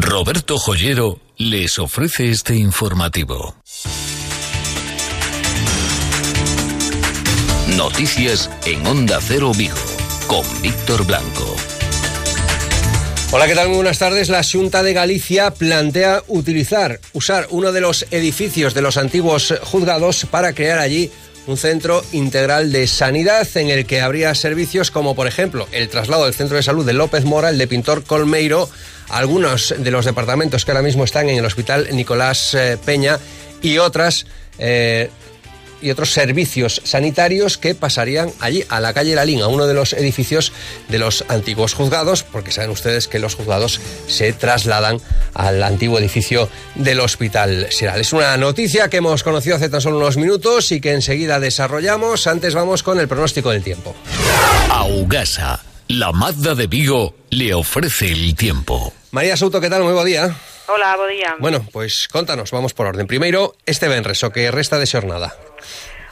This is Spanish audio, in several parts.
Roberto Joyero les ofrece este informativo. Noticias en Onda Cero Vigo con Víctor Blanco. Hola, ¿qué tal? Muy buenas tardes. La Junta de Galicia plantea utilizar, usar uno de los edificios de los antiguos juzgados para crear allí un centro integral de sanidad en el que habría servicios como, por ejemplo, el traslado del centro de salud de López Mora, el de Pintor Colmeiro, algunos de los departamentos que ahora mismo están en el Hospital Nicolás eh, Peña y otras eh, y otros servicios sanitarios que pasarían allí, a la calle Lalín, a uno de los edificios de los antiguos juzgados, porque saben ustedes que los juzgados se trasladan al antiguo edificio del Hospital Siral. Es una noticia que hemos conocido hace tan solo unos minutos y que enseguida desarrollamos. Antes vamos con el pronóstico del tiempo. Augasa, la Mazda de Vigo, le ofrece el tiempo. María Souto, ¿qué tal? Muy buen día. Hola, buen día. Bueno, pues contanos, vamos por orden. Primero, este Benres, o que resta de jornada.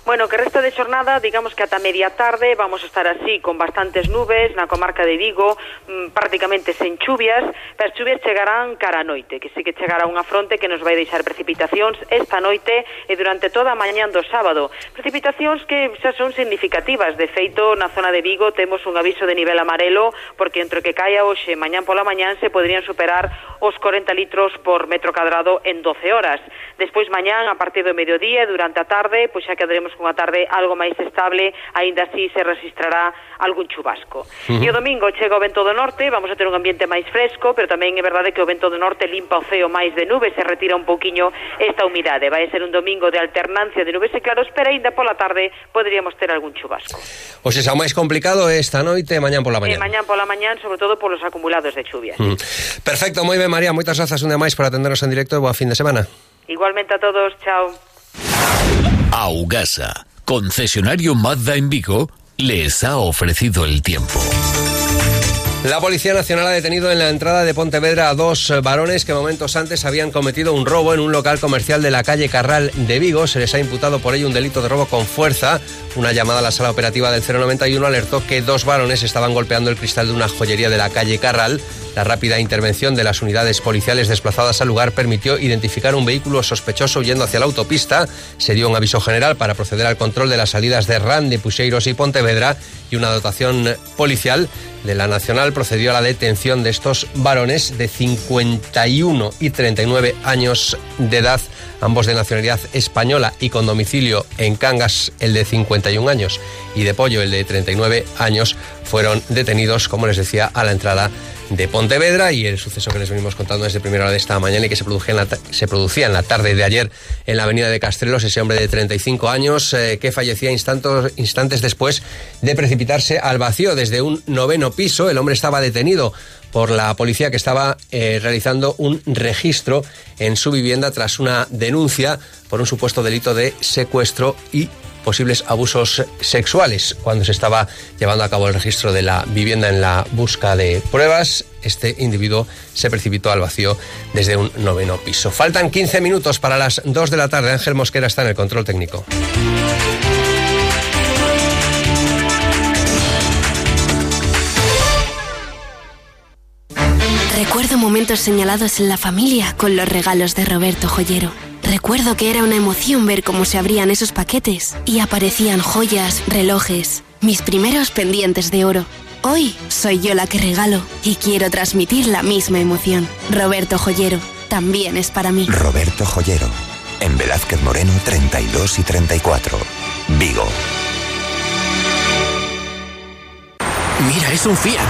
Bueno, que resta de xornada, digamos que ata media tarde vamos a estar así con bastantes nubes na comarca de Vigo, mmm, prácticamente sen chuvias, pero as chuvias chegarán cara a noite, que sí que chegará unha fronte que nos vai deixar precipitacións esta noite e durante toda a mañán do sábado. Precipitacións que xa son significativas, de feito na zona de Vigo temos un aviso de nivel amarelo porque entre que caia hoxe e mañán pola mañán se poderían superar os 40 litros por metro cadrado en 12 horas. Despois mañán a partir do mediodía e durante a tarde, pois xa quedaremos con a tarde algo máis estable, aínda así se registrará algún chubasco. Uh -huh. E o domingo chega o vento do norte, vamos a ter un ambiente máis fresco, pero tamén é verdade que o vento do norte limpa o ceo máis de nubes e retira un pouquiño esta humidade. Vai ser un domingo de alternancia de nubes e claros, pero aínda pola tarde poderíamos ter algún chubasco. O sea, o máis complicado é esta noite e mañán pola mañán. E mañán pola mañán, sobre todo polos acumulados de chuvia. -huh. Perfecto, moi ben, María, moitas grazas un día máis por atendernos en directo e boa fin de semana. Igualmente a todos, chao. Augasa, concesionario Mazda en Vigo, les ha ofrecido el tiempo. La Policía Nacional ha detenido en la entrada de Pontevedra a dos varones que momentos antes habían cometido un robo en un local comercial de la calle Carral de Vigo. Se les ha imputado por ello un delito de robo con fuerza. Una llamada a la sala operativa del 091 alertó que dos varones estaban golpeando el cristal de una joyería de la calle Carral. La rápida intervención de las unidades policiales desplazadas al lugar permitió identificar un vehículo sospechoso huyendo hacia la autopista. Se dio un aviso general para proceder al control de las salidas de RAN de Puxeiros y Pontevedra y una dotación policial de la Nacional procedió a la detención de estos varones de 51 y 39 años de edad, ambos de nacionalidad española y con domicilio en Cangas, el de 51 años, y de Pollo, el de 39 años, fueron detenidos, como les decía, a la entrada de Pontevedra y el suceso que les venimos contando desde primera hora de esta mañana y que se producía en la, se producía en la tarde de ayer en la avenida de Castrelos, ese hombre de 35 años eh, que fallecía instantos, instantes después de precipitarse al vacío desde un noveno piso. El hombre estaba detenido por la policía que estaba eh, realizando un registro en su vivienda tras una denuncia por un supuesto delito de secuestro y posibles abusos sexuales. Cuando se estaba llevando a cabo el registro de la vivienda en la busca de pruebas, este individuo se precipitó al vacío desde un noveno piso. Faltan 15 minutos para las 2 de la tarde. Ángel Mosquera está en el control técnico. Recuerdo momentos señalados en la familia con los regalos de Roberto Joyero. Recuerdo que era una emoción ver cómo se abrían esos paquetes y aparecían joyas, relojes, mis primeros pendientes de oro. Hoy soy yo la que regalo y quiero transmitir la misma emoción. Roberto Joyero también es para mí. Roberto Joyero, en Velázquez Moreno 32 y 34, Vigo. Mira, es un Fiat.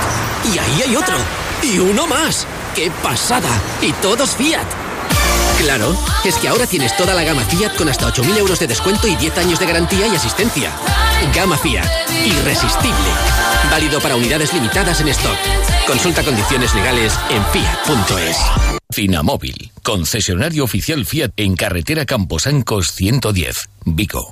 Y ahí hay otro. Y uno más. ¡Qué pasada! Y todos Fiat. Claro, es que ahora tienes toda la gama Fiat con hasta 8.000 euros de descuento y 10 años de garantía y asistencia. Gama Fiat. Irresistible. Válido para unidades limitadas en stock. Consulta condiciones legales en fiat.es. Finamóvil, concesionario oficial Fiat en carretera Camposancos 110, Vigo.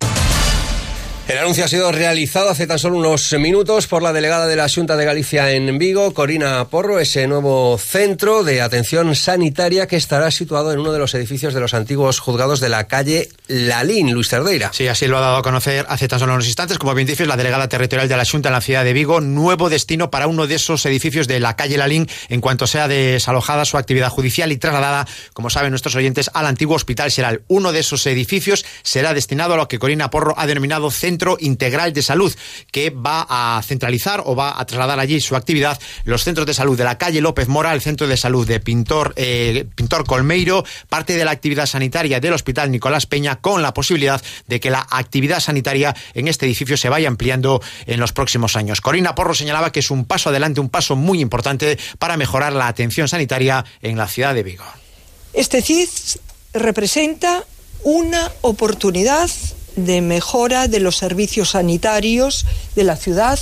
El anuncio ha sido realizado hace tan solo unos minutos por la delegada de la Junta de Galicia en Vigo, Corina Porro, ese nuevo centro de atención sanitaria que estará situado en uno de los edificios de los antiguos juzgados de la calle Lalín, Luis Cerdeira. Sí, así lo ha dado a conocer hace tan solo unos instantes, como bien dices, la delegada territorial de la Junta en la ciudad de Vigo, nuevo destino para uno de esos edificios de la calle Lalín en cuanto sea desalojada su actividad judicial y trasladada, como saben nuestros oyentes, al antiguo Hospital Seral. Uno de esos edificios será destinado a lo que Corina Porro ha denominado centro Centro Integral de Salud, que va a centralizar o va a trasladar allí su actividad los centros de salud de la calle López Mora, el centro de salud de Pintor, eh, Pintor Colmeiro, parte de la actividad sanitaria del Hospital Nicolás Peña, con la posibilidad de que la actividad sanitaria en este edificio se vaya ampliando en los próximos años. Corina Porro señalaba que es un paso adelante, un paso muy importante para mejorar la atención sanitaria en la ciudad de Vigo. Este CIS representa una oportunidad de mejora de los servicios sanitarios de la ciudad,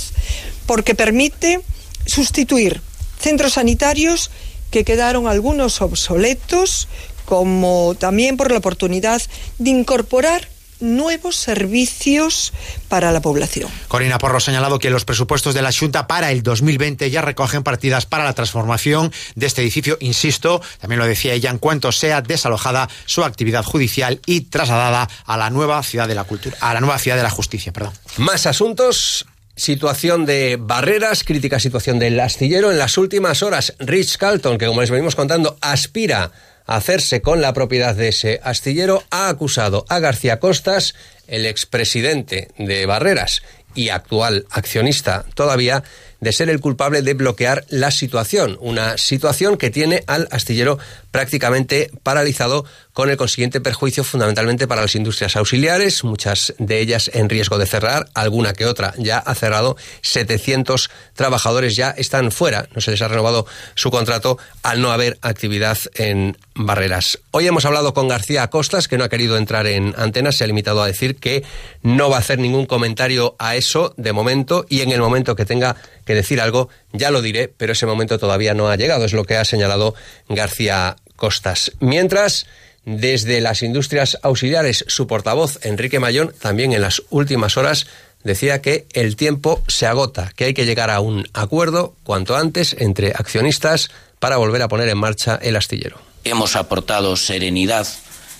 porque permite sustituir centros sanitarios que quedaron algunos obsoletos, como también por la oportunidad de incorporar nuevos servicios para la población. Corina Porro ha señalado que los presupuestos de la Junta para el 2020 ya recogen partidas para la transformación de este edificio. Insisto, también lo decía ella, en cuanto sea desalojada su actividad judicial y trasladada a la nueva ciudad de la cultura, a la nueva ciudad de la justicia, perdón. Más asuntos. Situación de barreras, crítica situación del astillero. En las últimas horas, Rich Carlton, que como les venimos contando, aspira hacerse con la propiedad de ese astillero, ha acusado a García Costas, el expresidente de Barreras y actual accionista todavía, de ser el culpable de bloquear la situación, una situación que tiene al astillero prácticamente paralizado con el consiguiente perjuicio fundamentalmente para las industrias auxiliares, muchas de ellas en riesgo de cerrar, alguna que otra ya ha cerrado, 700 trabajadores ya están fuera, no se les ha renovado su contrato al no haber actividad en barreras. Hoy hemos hablado con García Costas, que no ha querido entrar en antenas, se ha limitado a decir que no va a hacer ningún comentario a eso de momento y en el momento que tenga que decir algo, ya lo diré, pero ese momento todavía no ha llegado, es lo que ha señalado García Costas. Mientras, desde las industrias auxiliares, su portavoz, Enrique Mayón, también en las últimas horas decía que el tiempo se agota, que hay que llegar a un acuerdo cuanto antes entre accionistas para volver a poner en marcha el astillero. Hemos aportado serenidad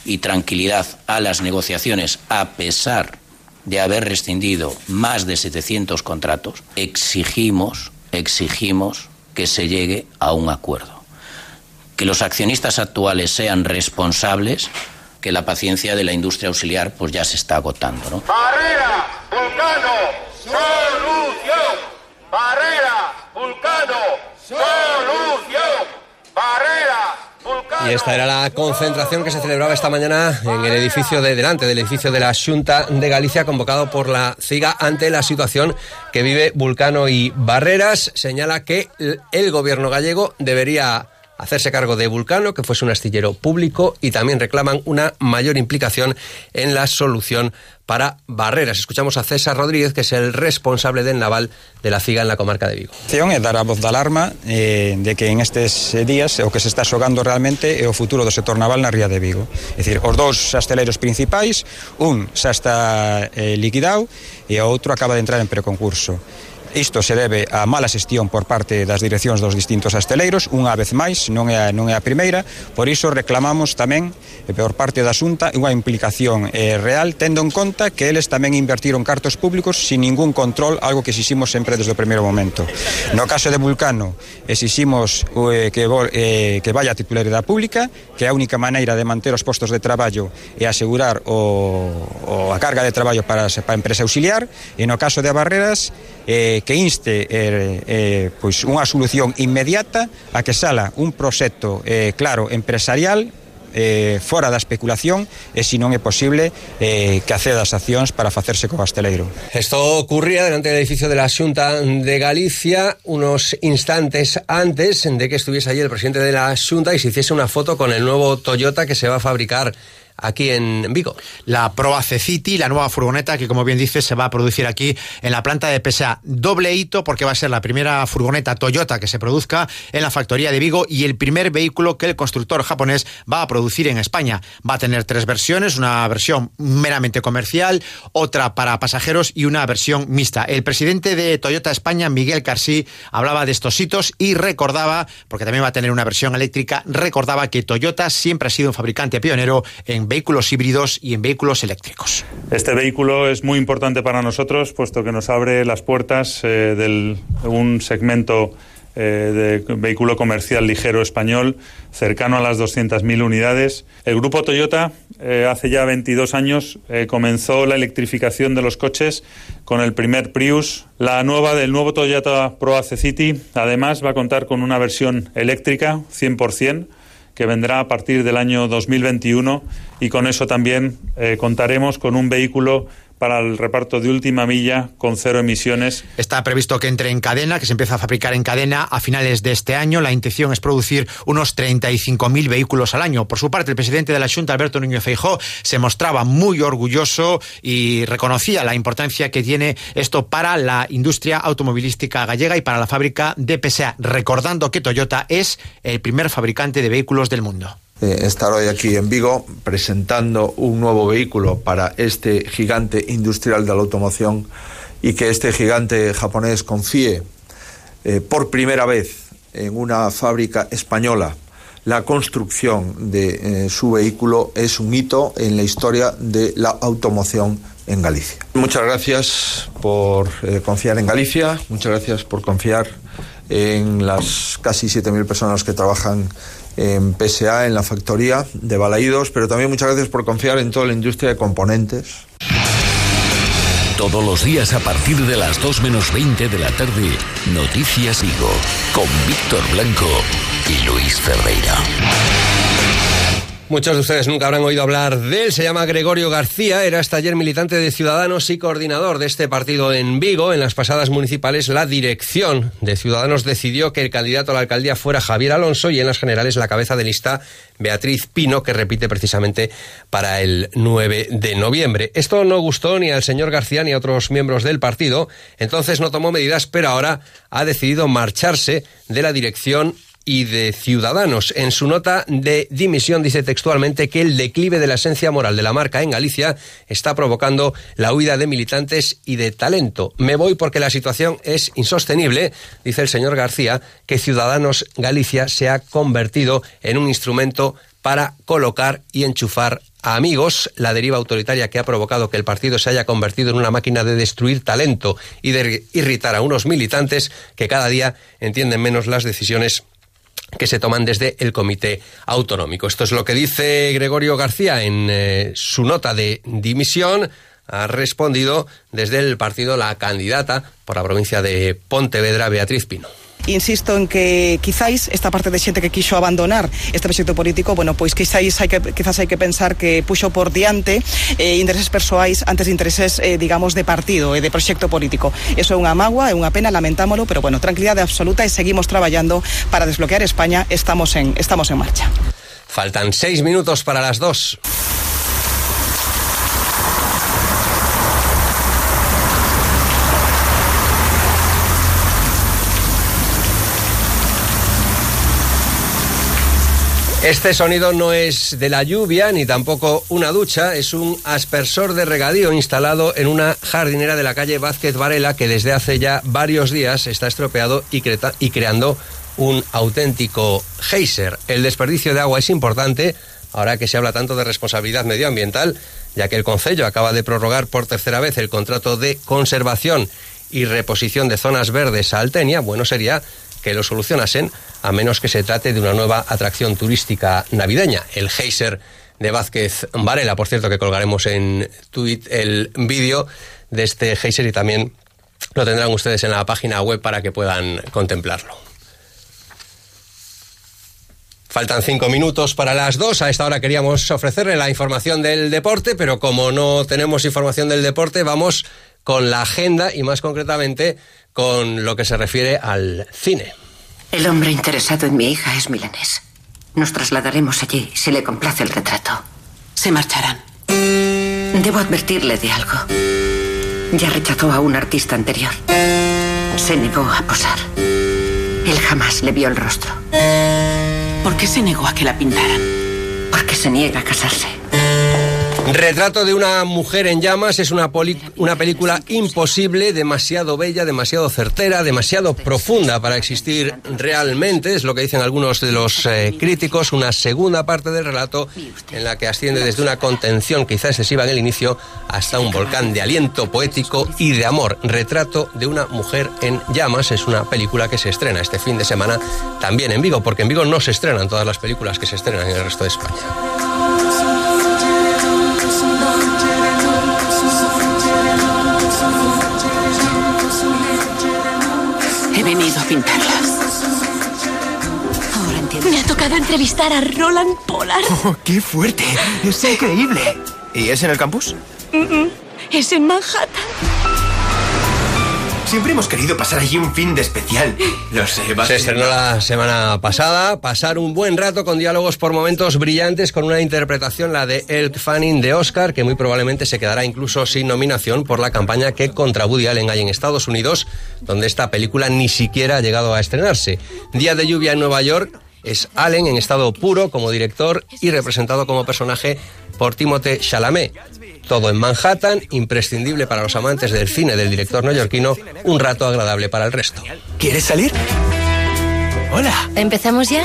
y tranquilidad a las negociaciones a pesar de haber rescindido más de 700 contratos. Exigimos, exigimos que se llegue a un acuerdo. Que los accionistas actuales sean responsables, que la paciencia de la industria auxiliar pues ya se está agotando. ¿no? Barrera, Vulcano, solución. Barrera, Vulcano, solución. Barrera, y esta era la concentración que se celebraba esta mañana en el edificio de delante del edificio de la Junta de Galicia, convocado por la CIGA ante la situación que vive Vulcano y Barreras. Señala que el gobierno gallego debería hacerse cargo de Vulcano, que fuese un astillero público, y también reclaman una mayor implicación en la solución para barreras. Escuchamos a César Rodríguez, que es el responsable del naval de la FIGA en la comarca de Vigo. Es dar a voz de alarma eh, de que en estes eh, días o que se está xogando realmente é o futuro do sector naval na Ría de Vigo. É dicir, os dous asteleiros principais, un xa está eh, liquidado e o outro acaba de entrar en preconcurso. Isto se debe a mala xestión por parte das direccións dos distintos asteleiros, unha vez máis, non é, a, non é a primeira, por iso reclamamos tamén eh, por parte da Xunta unha implicación eh, real, tendo en conta que eles tamén invertiron cartos públicos sin ningún control, algo que exiximos sempre desde o primeiro momento. No caso de Vulcano, exiximos eh, que, eh, que vaya a titularidade pública, que é a única maneira de manter os postos de traballo e asegurar o, o a carga de traballo para, para a empresa auxiliar, e no caso de Barreras, eh, que inste eh, eh, pois unha solución inmediata a que sala un proxecto eh, claro empresarial eh, fora da especulación e se non é posible eh, que acceda as accións para facerse co gasteleiro. Isto ocurría delante do edificio de la Xunta de Galicia unos instantes antes de que estuviese allí el presidente de la Xunta y se hiciese una foto con el nuevo Toyota que se va a fabricar aquí en Vigo. La Proace City, la nueva furgoneta que, como bien dice, se va a producir aquí en la planta de PSA. Doble hito porque va a ser la primera furgoneta Toyota que se produzca en la factoría de Vigo y el primer vehículo que el constructor japonés va a producir en España. Va a tener tres versiones, una versión meramente comercial, otra para pasajeros y una versión mixta. El presidente de Toyota España, Miguel Carsí, hablaba de estos hitos y recordaba, porque también va a tener una versión eléctrica, recordaba que Toyota siempre ha sido un fabricante pionero en vehículos híbridos y en vehículos eléctricos. Este vehículo es muy importante para nosotros, puesto que nos abre las puertas eh, de un segmento eh, de vehículo comercial ligero español, cercano a las 200.000 unidades. El grupo Toyota, eh, hace ya 22 años, eh, comenzó la electrificación de los coches con el primer Prius. La nueva del nuevo Toyota Pro AC City, además, va a contar con una versión eléctrica 100% que vendrá a partir del año 2021 y con eso también contaremos con un vehículo para el reparto de última milla con cero emisiones. Está previsto que entre en cadena, que se empiece a fabricar en cadena a finales de este año. La intención es producir unos 35.000 vehículos al año. Por su parte, el presidente de la Junta, Alberto Núñez Feijó, se mostraba muy orgulloso y reconocía la importancia que tiene esto para la industria automovilística gallega y para la fábrica de PSA, recordando que Toyota es el primer fabricante de vehículos del mundo. Eh, estar hoy aquí en Vigo presentando un nuevo vehículo para este gigante industrial de la automoción y que este gigante japonés confíe eh, por primera vez en una fábrica española la construcción de eh, su vehículo es un hito en la historia de la automoción en Galicia. Muchas gracias por confiar en Galicia, muchas gracias por confiar en las casi 7.000 personas que trabajan en PSA, en la factoría de Balaídos, pero también muchas gracias por confiar en toda la industria de componentes. Todos los días a partir de las 2 menos 20 de la tarde, Noticias Vigo, con Víctor Blanco y Luis Ferreira. Muchos de ustedes nunca habrán oído hablar de él. Se llama Gregorio García, era hasta ayer militante de Ciudadanos y coordinador de este partido en Vigo. En las pasadas municipales, la dirección de Ciudadanos decidió que el candidato a la alcaldía fuera Javier Alonso y en las generales la cabeza de lista Beatriz Pino, que repite precisamente para el 9 de noviembre. Esto no gustó ni al señor García ni a otros miembros del partido, entonces no tomó medidas, pero ahora ha decidido marcharse de la dirección y de Ciudadanos. En su nota de dimisión dice textualmente que el declive de la esencia moral de la marca en Galicia está provocando la huida de militantes y de talento. Me voy porque la situación es insostenible, dice el señor García, que Ciudadanos Galicia se ha convertido en un instrumento para colocar y enchufar a amigos la deriva autoritaria que ha provocado que el partido se haya convertido en una máquina de destruir talento y de irritar a unos militantes que cada día entienden menos las decisiones que se toman desde el Comité Autonómico. Esto es lo que dice Gregorio García en eh, su nota de dimisión. Ha respondido desde el partido la candidata por la provincia de Pontevedra, Beatriz Pino. Insisto en que quizáis esta parte de xente que quiso abandonar este proxecto político, bueno, pois quizáis hai que quizás hai que pensar que puxo por diante eh, intereses persoais antes de intereses eh, digamos de partido e eh, de proxecto político. Eso é unha magua, é unha pena, lamentámolo, pero bueno, tranquilidade absoluta e seguimos traballando para desbloquear España, estamos en estamos en marcha. Faltan seis minutos para las dos. Este sonido no es de la lluvia ni tampoco una ducha, es un aspersor de regadío instalado en una jardinera de la calle Vázquez Varela que desde hace ya varios días está estropeado y, y creando un auténtico geyser. El desperdicio de agua es importante ahora que se habla tanto de responsabilidad medioambiental, ya que el Concello acaba de prorrogar por tercera vez el contrato de conservación y reposición de zonas verdes a Altenia, bueno sería que lo solucionasen, a menos que se trate de una nueva atracción turística navideña, el geyser de Vázquez Varela. Por cierto, que colgaremos en Twitter el vídeo de este geyser y también lo tendrán ustedes en la página web para que puedan contemplarlo. Faltan cinco minutos para las dos. A esta hora queríamos ofrecerle la información del deporte, pero como no tenemos información del deporte, vamos con la agenda y más concretamente con lo que se refiere al cine. El hombre interesado en mi hija es milanés. Nos trasladaremos allí si le complace el retrato. se marcharán. Debo advertirle de algo. Ya rechazó a un artista anterior. Se negó a posar. Él jamás le vio el rostro. ¿Por qué se negó a que la pintaran? Porque se niega a casarse. Retrato de una mujer en llamas es una, una película imposible, demasiado bella, demasiado certera, demasiado profunda para existir realmente, es lo que dicen algunos de los eh, críticos, una segunda parte del relato en la que asciende desde una contención quizá excesiva en el inicio hasta un volcán de aliento poético y de amor. Retrato de una mujer en llamas es una película que se estrena este fin de semana también en Vigo, porque en Vigo no se estrenan todas las películas que se estrenan en el resto de España. Pintarlas. Ahora entiendo. Me ha tocado entrevistar a Roland Pollard. Oh, ¡Qué fuerte! ¡Es increíble! ¿Y es en el campus? Es en Manhattan. Siempre hemos querido pasar allí un fin de especial. Lo sé, va Se estrenó la semana pasada. Pasar un buen rato con diálogos por momentos brillantes, con una interpretación, la de Elk Fanning de Oscar, que muy probablemente se quedará incluso sin nominación por la campaña que contra Woody Allen hay en Estados Unidos, donde esta película ni siquiera ha llegado a estrenarse. Día de lluvia en Nueva York es Allen en estado puro como director y representado como personaje por Timothée Chalamet. Todo en Manhattan, imprescindible para los amantes del cine del director neoyorquino, un rato agradable para el resto. ¿Quieres salir? Hola. ¿Empezamos ya?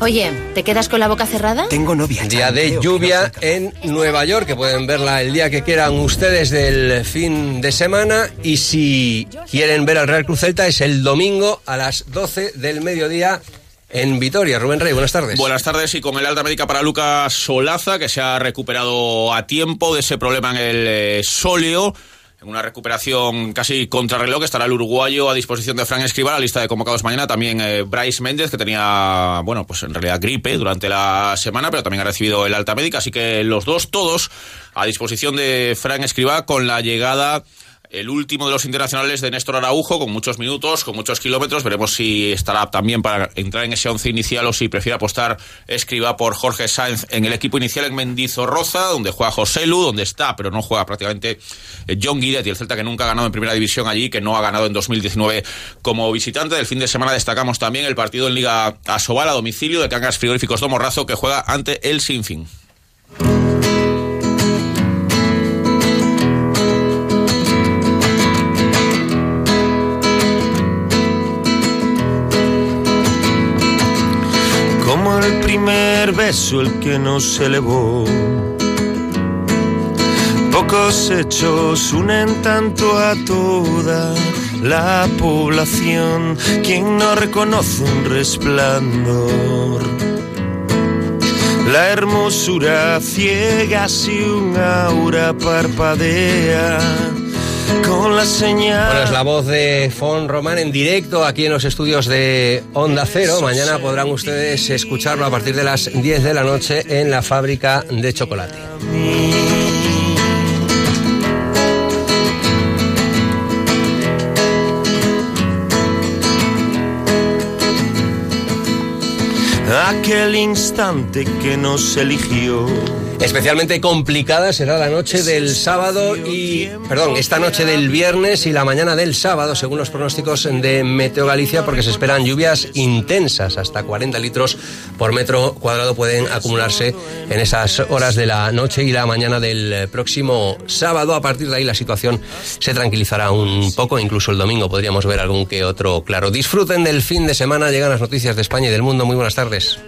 Oye, ¿te quedas con la boca cerrada? Tengo novia. Día de lluvia en Nueva York, que pueden verla el día que quieran ustedes del fin de semana. Y si quieren ver al Real Cruz Celta, es el domingo a las 12 del mediodía en Vitoria. Rubén Rey, buenas tardes. Buenas tardes y con el alta médica para Lucas Solaza, que se ha recuperado a tiempo de ese problema en el eh. En una recuperación casi contrarreloj estará el uruguayo a disposición de Frank Escribá, la lista de convocados mañana. También eh, Bryce Méndez, que tenía, bueno, pues en realidad gripe durante la semana, pero también ha recibido el alta médica. Así que los dos, todos, a disposición de Frank Escribá con la llegada el último de los internacionales de Néstor Araujo, con muchos minutos, con muchos kilómetros. Veremos si estará también para entrar en ese once inicial o si prefiere apostar escriba por Jorge Sáenz en el equipo inicial en Mendizorroza, donde juega José Lu, donde está, pero no juega prácticamente John Guidetti, el Celta que nunca ha ganado en primera división allí, que no ha ganado en 2019 como visitante. Del fin de semana destacamos también el partido en Liga Asobal a domicilio de Cangas Frigoríficos Domorrazo, que juega ante el Sinfín. Primer beso, el que nos elevó. Pocos hechos unen tanto a toda la población. Quien no reconoce un resplandor. La hermosura ciega si un aura parpadea con la señal. Bueno, es la voz de Fon Román en directo aquí en los estudios de Onda Cero. Mañana podrán ustedes escucharlo a partir de las 10 de la noche en la fábrica de chocolate. Aquel instante que nos eligió. Especialmente complicada será la noche del sábado y, perdón, esta noche del viernes y la mañana del sábado, según los pronósticos de Meteo Galicia, porque se esperan lluvias intensas, hasta 40 litros por metro cuadrado pueden acumularse en esas horas de la noche y la mañana del próximo sábado. A partir de ahí la situación se tranquilizará un poco, incluso el domingo podríamos ver algún que otro claro. Disfruten del fin de semana, llegan las noticias de España y del mundo. Muy buenas tardes.